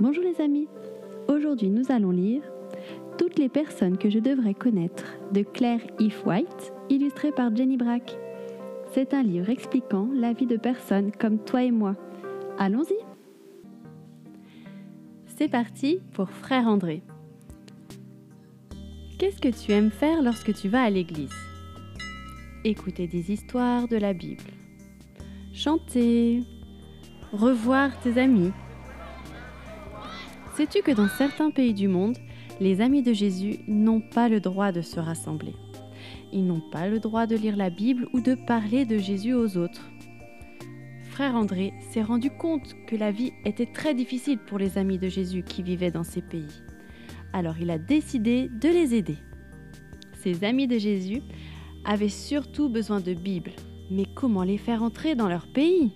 Bonjour les amis, aujourd'hui nous allons lire Toutes les personnes que je devrais connaître de Claire If White, illustré par Jenny Brack. C'est un livre expliquant la vie de personnes comme toi et moi. Allons-y C'est parti pour Frère André. Qu'est-ce que tu aimes faire lorsque tu vas à l'église? Écouter des histoires de la Bible, chanter, revoir tes amis Sais-tu que dans certains pays du monde, les amis de Jésus n'ont pas le droit de se rassembler? Ils n'ont pas le droit de lire la Bible ou de parler de Jésus aux autres. Frère André s'est rendu compte que la vie était très difficile pour les amis de Jésus qui vivaient dans ces pays. Alors il a décidé de les aider. Ces amis de Jésus avaient surtout besoin de Bible, mais comment les faire entrer dans leur pays?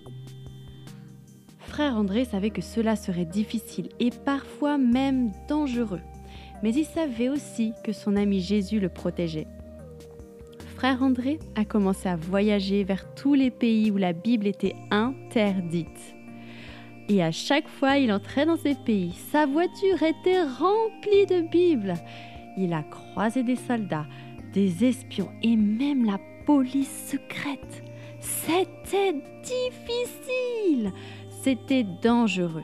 Frère André savait que cela serait difficile et parfois même dangereux, mais il savait aussi que son ami Jésus le protégeait. Frère André a commencé à voyager vers tous les pays où la Bible était interdite. Et à chaque fois il entrait dans ces pays, sa voiture était remplie de Bibles. Il a croisé des soldats, des espions et même la police secrète. C'était difficile. C'était dangereux.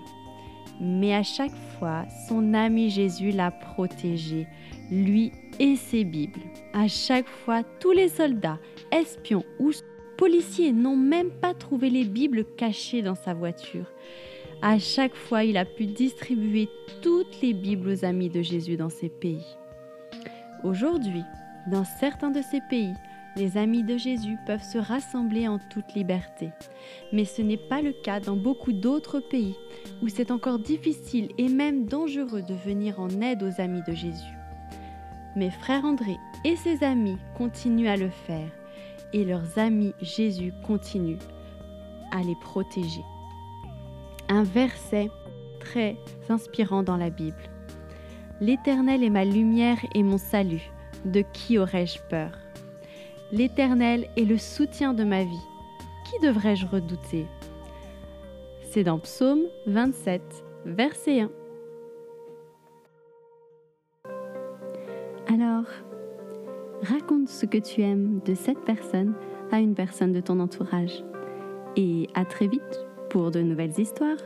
Mais à chaque fois, son ami Jésus l'a protégé, lui et ses Bibles. À chaque fois, tous les soldats, espions ou policiers n'ont même pas trouvé les Bibles cachées dans sa voiture. À chaque fois, il a pu distribuer toutes les Bibles aux amis de Jésus dans ces pays. Aujourd'hui, dans certains de ces pays, les amis de Jésus peuvent se rassembler en toute liberté. Mais ce n'est pas le cas dans beaucoup d'autres pays où c'est encore difficile et même dangereux de venir en aide aux amis de Jésus. Mais frère André et ses amis continuent à le faire et leurs amis Jésus continuent à les protéger. Un verset très inspirant dans la Bible. L'Éternel est ma lumière et mon salut. De qui aurais-je peur? L'Éternel est le soutien de ma vie. Qui devrais-je redouter? C'est dans Psaume 27, verset 1. Alors, raconte ce que tu aimes de cette personne à une personne de ton entourage. Et à très vite pour de nouvelles histoires.